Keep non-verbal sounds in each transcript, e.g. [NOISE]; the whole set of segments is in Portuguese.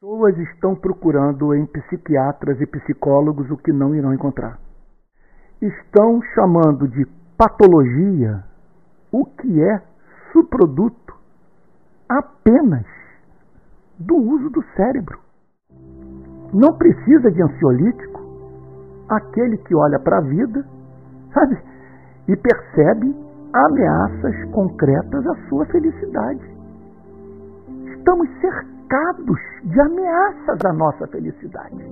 Pessoas estão procurando em psiquiatras e psicólogos o que não irão encontrar. Estão chamando de patologia o que é subproduto apenas do uso do cérebro. Não precisa de ansiolítico aquele que olha para a vida, sabe, e percebe ameaças concretas à sua felicidade. Estamos cercados de ameaças à nossa felicidade.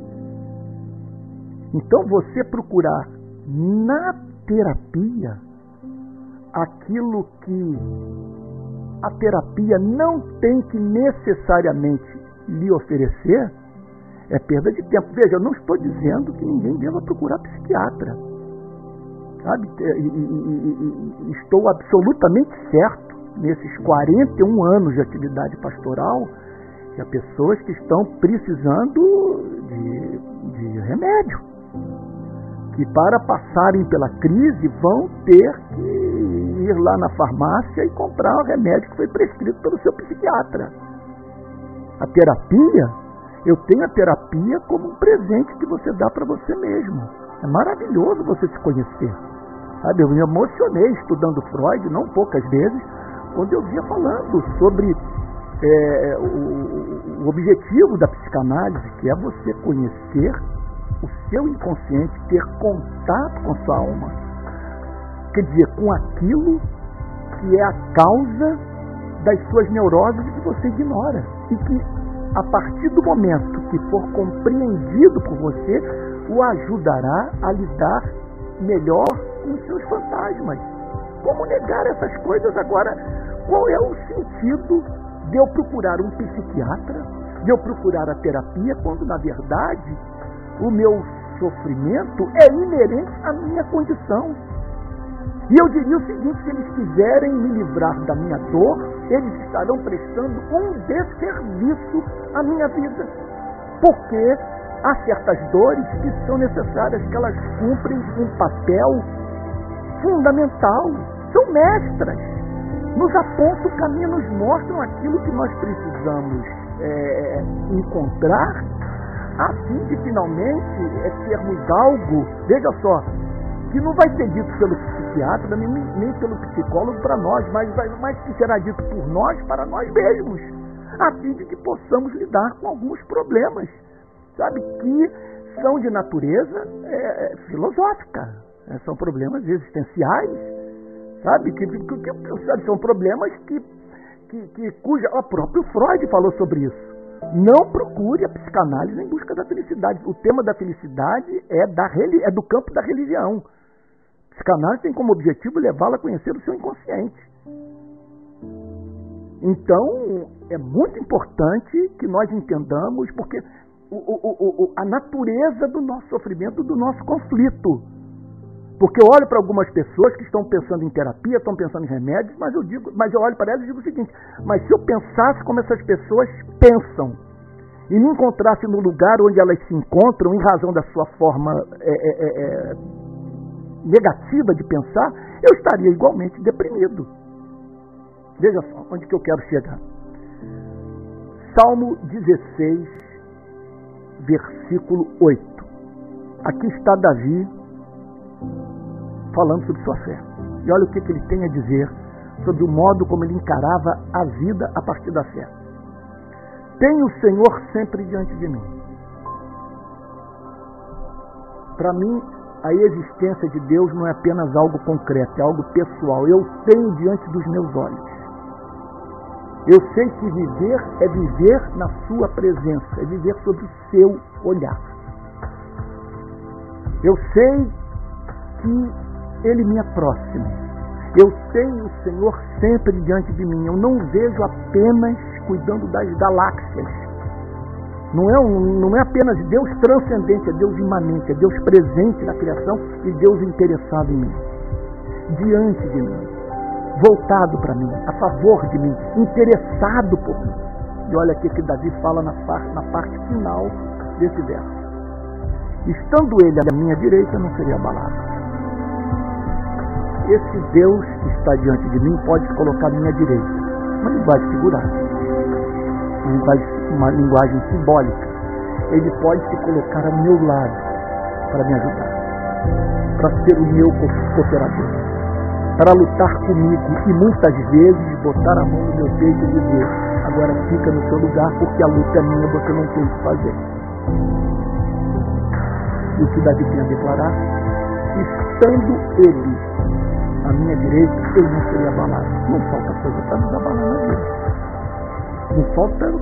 Então você procurar na terapia aquilo que a terapia não tem que necessariamente lhe oferecer, é perda de tempo. Veja, eu não estou dizendo que ninguém deva procurar psiquiatra. Sabe? E, e, e, estou absolutamente certo, nesses 41 anos de atividade pastoral, há pessoas que estão precisando de, de remédio. Que para passarem pela crise vão ter que ir lá na farmácia e comprar o remédio que foi prescrito pelo seu psiquiatra. A terapia eu tenho a terapia como um presente que você dá para você mesmo. É maravilhoso você se conhecer. Sabe, eu me emocionei estudando Freud, não poucas vezes, quando eu via falando sobre é, o, o objetivo da psicanálise, que é você conhecer o seu inconsciente, ter contato com sua alma. Quer dizer, com aquilo que é a causa das suas neuroses que você ignora. E que a partir do momento que for compreendido por você, o ajudará a lidar melhor com seus fantasmas. Como negar essas coisas agora? Qual é o sentido de eu procurar um psiquiatra, de eu procurar a terapia, quando na verdade o meu sofrimento é inerente à minha condição? E eu diria o seguinte: se eles quiserem me livrar da minha dor, eles estarão prestando um desserviço à minha vida. Porque há certas dores que são necessárias, que elas cumprem um papel fundamental, são mestras, nos apontam o caminho, nos mostram aquilo que nós precisamos é, encontrar, a fim de finalmente é, termos algo, veja só, que não vai ser dito pelo psiquiatra nem, nem pelo psicólogo para nós, mas, mas que será dito por nós para nós mesmos, a fim de que possamos lidar com alguns problemas, sabe, que são de natureza é, filosófica, né? são problemas existenciais, sabe, que, que, sabe, são problemas que, que, que cuja o próprio Freud falou sobre isso. Não procure a psicanálise em busca da felicidade. O tema da felicidade é, da, é do campo da religião. Psicanálise tem como objetivo levá-la a conhecer o seu inconsciente. Então, é muito importante que nós entendamos, porque o, o, o, a natureza do nosso sofrimento, do nosso conflito. Porque eu olho para algumas pessoas que estão pensando em terapia, estão pensando em remédios, mas eu digo, mas eu olho para elas e digo o seguinte: mas se eu pensasse como essas pessoas pensam e me encontrasse no lugar onde elas se encontram, em razão da sua forma é, é, é, negativa de pensar, eu estaria igualmente deprimido. Veja só onde que eu quero chegar. Salmo 16, versículo 8. Aqui está Davi falando sobre sua fé. E olha o que, que ele tem a dizer sobre o modo como ele encarava a vida a partir da fé. Tenho o Senhor sempre diante de mim. Para mim, a existência de Deus não é apenas algo concreto, é algo pessoal. Eu tenho diante dos meus olhos. Eu sei que viver é viver na Sua presença, é viver sob o seu olhar. Eu sei que Ele me é próximo. Eu tenho o Senhor sempre diante de mim. Eu não vejo apenas cuidando das galáxias não é, um, não é apenas Deus transcendente, é Deus imanente, é Deus presente na criação e Deus interessado em mim. Diante de mim, voltado para mim, a favor de mim, interessado por mim. E olha aqui que Davi fala na parte, na parte final desse verso. Estando ele à minha direita, não seria abalado. Esse Deus que está diante de mim pode se colocar à minha direita, ele vai segurar. Ele vai uma linguagem simbólica, ele pode se colocar ao meu lado para me ajudar, para ser o meu cooperador, para lutar comigo e muitas vezes botar a mão no meu peito e dizer: agora fica no seu lugar porque a luta é minha, você não tem o que fazer. E o que Davi tem a declarar? Estando ele à minha direita, eu não seria abalado. Não falta coisa para nos abalar na vida. Não falta,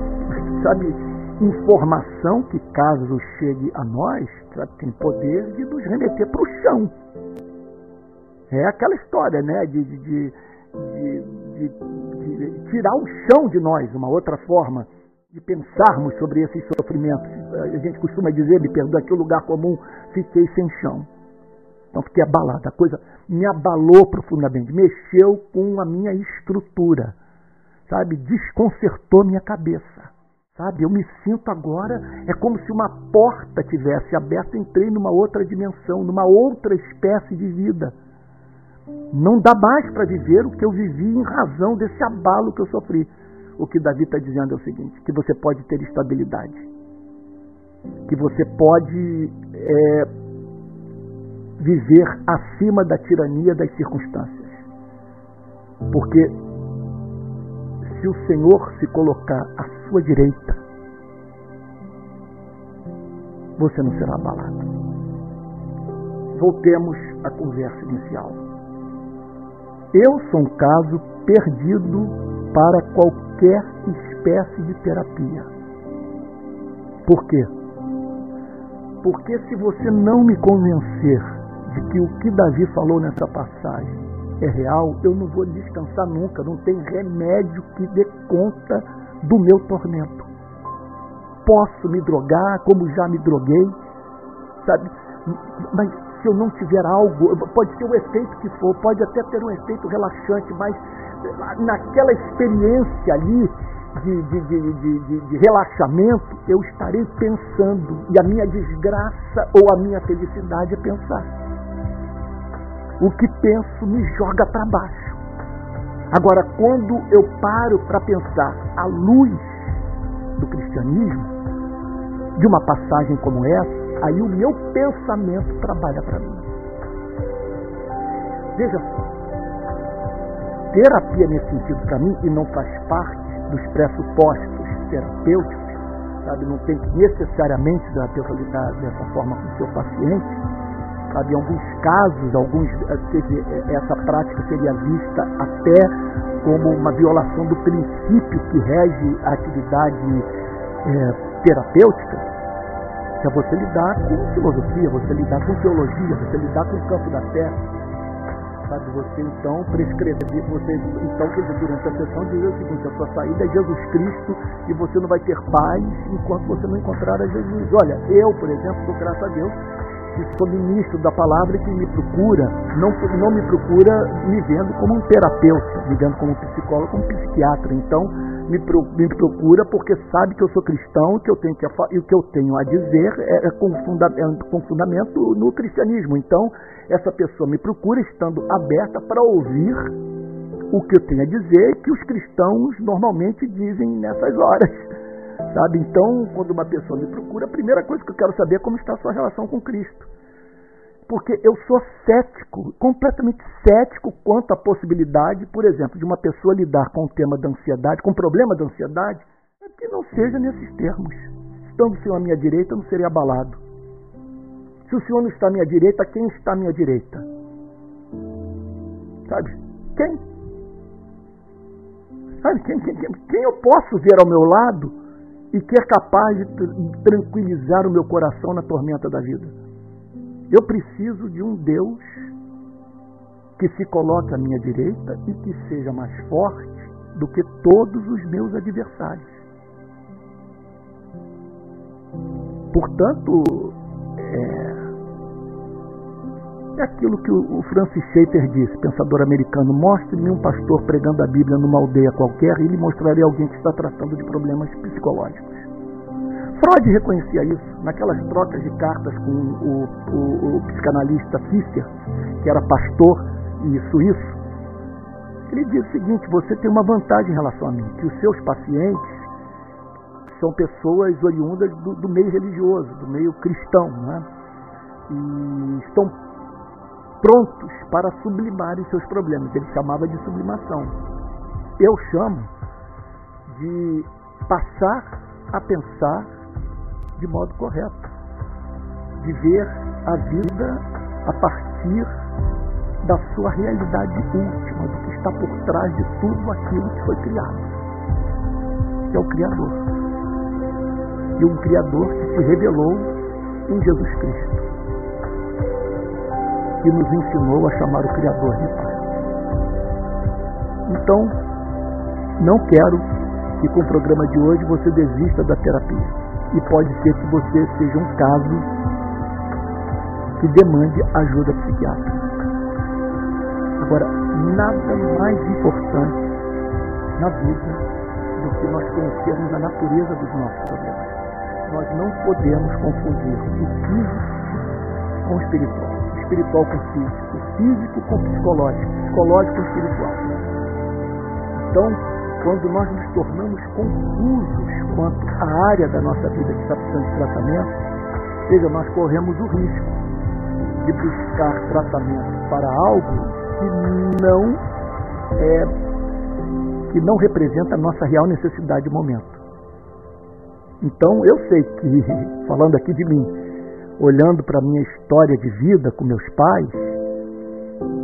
sabe, informação que caso chegue a nós, sabe, tem poder de nos remeter para o chão. É aquela história, né? De, de, de, de, tirar o chão de nós, uma outra forma de pensarmos sobre esses sofrimentos. A gente costuma dizer, me perdoa aqui o lugar comum, fiquei sem chão. Então fiquei abalado. A coisa me abalou profundamente, mexeu com a minha estrutura, sabe? Desconcertou minha cabeça. Sabe, eu me sinto agora, é como se uma porta tivesse aberta, entrei numa outra dimensão, numa outra espécie de vida. Não dá mais para viver o que eu vivi em razão desse abalo que eu sofri. O que Davi está dizendo é o seguinte: que você pode ter estabilidade, que você pode é, viver acima da tirania das circunstâncias. Porque se o Senhor se colocar à sua direita, você não será abalado. Voltemos à conversa inicial. Eu sou um caso perdido para qualquer espécie de terapia. Por quê? Porque se você não me convencer de que o que Davi falou nessa passagem é real, eu não vou descansar nunca, não tem remédio que dê conta do meu tormento. Posso me drogar como já me droguei, sabe? Mas se eu não tiver algo, pode ter o efeito que for, pode até ter um efeito relaxante, mas naquela experiência ali de, de, de, de, relaxamento, eu estarei pensando, e a minha desgraça ou a minha felicidade é pensar. O que penso me joga para baixo. Agora, quando eu paro para pensar à luz do cristianismo, de uma passagem como essa, aí o meu pensamento trabalha para mim. Veja só, terapia nesse sentido para mim, e não faz parte dos pressupostos terapêuticos, sabe, não tem que necessariamente lidar dessa forma com o seu paciente, sabe, em alguns casos, alguns, eh, essa prática seria vista até como uma violação do princípio que rege a atividade é, terapêutica, que é você lidar com filosofia, você lidar com teologia, você lidar com o campo da fé, sabe? Você então prescrever, você então durante a sessão dizer o seguinte, a sua saída é Jesus Cristo e você não vai ter paz enquanto você não encontrar a Jesus. Olha, eu, por exemplo, dou graças a Deus que sou ministro da palavra e que me procura, não, não me procura me vendo como um terapeuta, me vendo como um psicólogo, como um psiquiatra. Então, me, me procura porque sabe que eu sou cristão que eu tenho que, e o que eu tenho a dizer é, é, com, funda, é com fundamento no cristianismo. Então, essa pessoa me procura estando aberta para ouvir o que eu tenho a dizer que os cristãos normalmente dizem nessas horas. Sabe? Então, quando uma pessoa me procura, a primeira coisa que eu quero saber é como está a sua relação com Cristo. Porque eu sou cético, completamente cético quanto à possibilidade, por exemplo, de uma pessoa lidar com o tema da ansiedade, com o problema da ansiedade, que não seja nesses termos. Estando o Senhor à minha direita, eu não seria abalado. Se o Senhor não está à minha direita, quem está à minha direita? Sabe? Quem? Sabe? Quem, quem, quem, quem eu posso ver ao meu lado e que é capaz de tranquilizar o meu coração na tormenta da vida? Eu preciso de um Deus que se coloque à minha direita e que seja mais forte do que todos os meus adversários. Portanto, é, é aquilo que o Francis Schaeffer disse, pensador americano: mostre-me um pastor pregando a Bíblia numa aldeia qualquer e ele mostraria alguém que está tratando de problemas psicológicos. Freud reconhecia isso naquelas trocas de cartas com o, o, o psicanalista Fischer, que era pastor e suíço. Ele diz o seguinte: você tem uma vantagem em relação a mim, que os seus pacientes são pessoas oriundas do, do meio religioso, do meio cristão, né? e estão prontos para sublimarem seus problemas. Ele chamava de sublimação. Eu chamo de passar a pensar de modo correto, de ver a vida a partir da sua realidade última, do que está por trás de tudo aquilo que foi criado, que é o Criador. E um Criador que se revelou em Jesus Cristo, que nos ensinou a chamar o Criador de Pai. Então, não quero que com o programa de hoje você desista da terapia. E pode ser que você seja um caso que demande ajuda psiquiátrica. Agora, nada mais importante na vida do que nós conhecermos a natureza dos nossos problemas. Nós não podemos confundir o físico com o espiritual, espiritual com o físico, físico com o psicológico, psicológico com o espiritual. Então, quando nós nos tornamos confusos quanto à área da nossa vida que está precisando de tratamento, seja, nós corremos o risco de buscar tratamento para algo que não é, que não representa a nossa real necessidade de momento. Então eu sei que, [LAUGHS] falando aqui de mim, olhando para a minha história de vida com meus pais,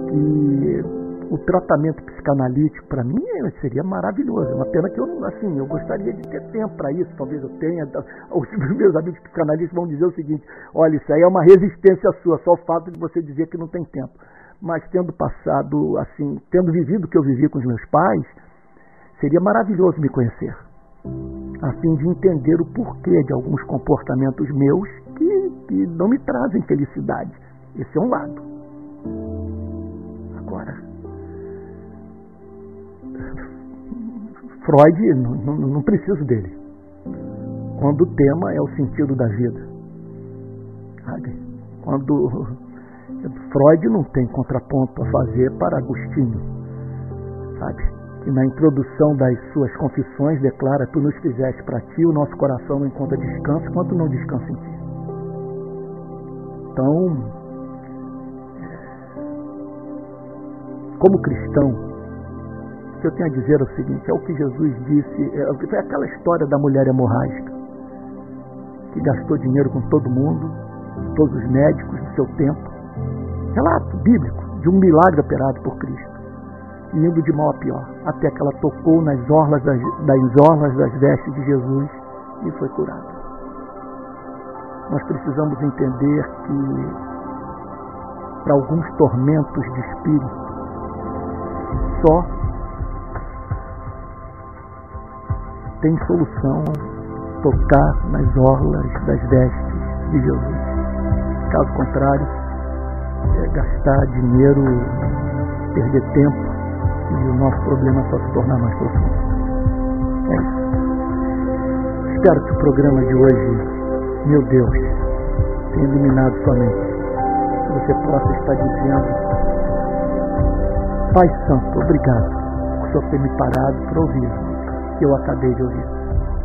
que o tratamento psicanalítico para mim seria maravilhoso. É uma pena que eu assim, eu gostaria de ter tempo para isso, talvez eu tenha. Os [LAUGHS] meus amigos psicanalistas vão dizer o seguinte: olha, isso aí é uma resistência sua, só o fato de você dizer que não tem tempo mas tendo passado assim, tendo vivido o que eu vivi com os meus pais, seria maravilhoso me conhecer, a fim de entender o porquê de alguns comportamentos meus que, que não me trazem felicidade. Esse é um lado. Agora, Freud, não, não, preciso dele. Quando o tema é o sentido da vida. Sabe? Quando Freud não tem contraponto a fazer para Agostinho, sabe? Que na introdução das suas confissões declara: Tu nos fizeste para ti, o nosso coração não encontra descanso quanto não descansa em ti. Então, como cristão, o que eu tenho a dizer é o seguinte: é o que Jesus disse, é, foi aquela história da mulher hemorrágica, que gastou dinheiro com todo mundo, todos os médicos do seu tempo, relato bíblico de um milagre operado por Cristo, indo de mal a pior, até que ela tocou nas orlas das, das orlas das vestes de Jesus e foi curada. Nós precisamos entender que para alguns tormentos de espírito, só tem solução tocar nas orlas das vestes de Jesus. Caso contrário, é, gastar dinheiro, perder tempo e o nosso problema só se tornar mais profundo. É isso. Espero que o programa de hoje, meu Deus, tenha iluminado sua mente. Que você possa estar dizendo, Pai Santo, obrigado por só ter me parado para ouvir o que eu acabei de ouvir.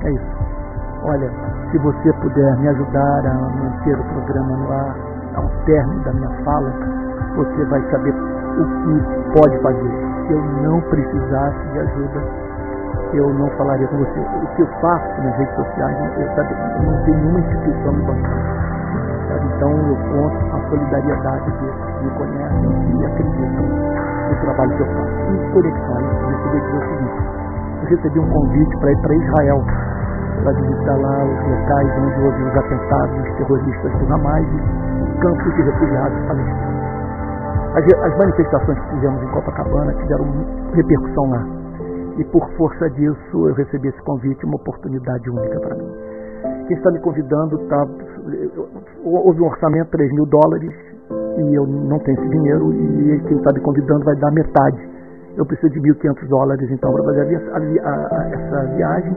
É isso. Olha, se você puder me ajudar a manter o programa no ar, ao término da minha fala, você vai saber o que pode fazer. Se eu não precisasse de ajuda, eu não falaria com você. O que eu faço nas redes sociais, eu, sabe, não tem nenhuma instituição me bancando. Então eu conto a solidariedade que me conhecem e acreditam no trabalho que eu faço. E conexão, eu recebi o seguinte, eu recebi um convite para ir para Israel, para visitar lá os locais onde houve os atentados terroristas do Hamas campos de refugiados palestinos. As, as manifestações que fizemos em Copacabana tiveram repercussão lá. E por força disso eu recebi esse convite, uma oportunidade única para mim. Quem está me convidando tá, houve um orçamento de 3 mil dólares e eu não tenho esse dinheiro e quem está me convidando vai dar metade. Eu preciso de 1.500 dólares então para fazer a, a, a, essa viagem.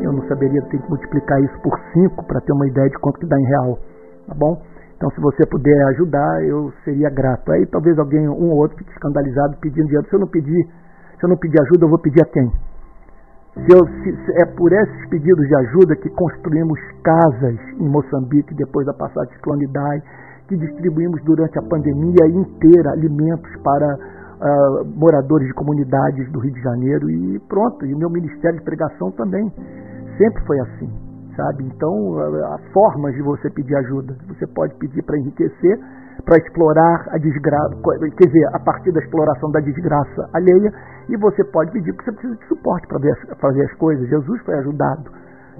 Eu não saberia, ter que multiplicar isso por 5 para ter uma ideia de quanto que dá em real. Tá bom? Então, se você puder ajudar, eu seria grato. Aí talvez alguém, um ou outro, fique escandalizado pedindo dinheiro. Se eu não pedir, se eu não pedir ajuda, eu vou pedir a quem? Se, eu, se, se é por esses pedidos de ajuda que construímos casas em Moçambique depois da passagem de clonidade, que distribuímos durante a pandemia inteira alimentos para uh, moradores de comunidades do Rio de Janeiro e pronto, e meu ministério de pregação também sempre foi assim, sabe? Então, há formas de você pedir ajuda. Você pode pedir para enriquecer, para explorar a desgraça, quer dizer, a partir da exploração da desgraça alheia, e você pode pedir porque você precisa de suporte para fazer as coisas. Jesus foi ajudado,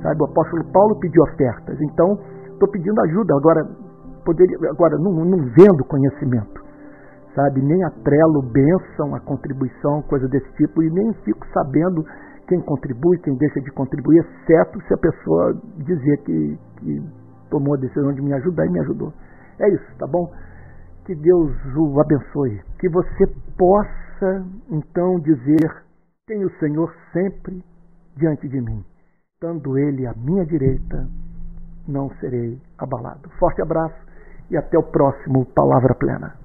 sabe? O apóstolo Paulo pediu ofertas. Então, estou pedindo ajuda agora, poderia, agora não, não vendo conhecimento, sabe? Nem atrelo bênção, a contribuição, coisa desse tipo, e nem fico sabendo quem contribui, quem deixa de contribuir, exceto se a pessoa dizer que, que tomou a decisão de me ajudar e me ajudou. É isso, tá bom? Que Deus o abençoe. Que você possa, então, dizer: tem o Senhor sempre diante de mim. Estando Ele à minha direita, não serei abalado. Forte abraço e até o próximo Palavra Plena.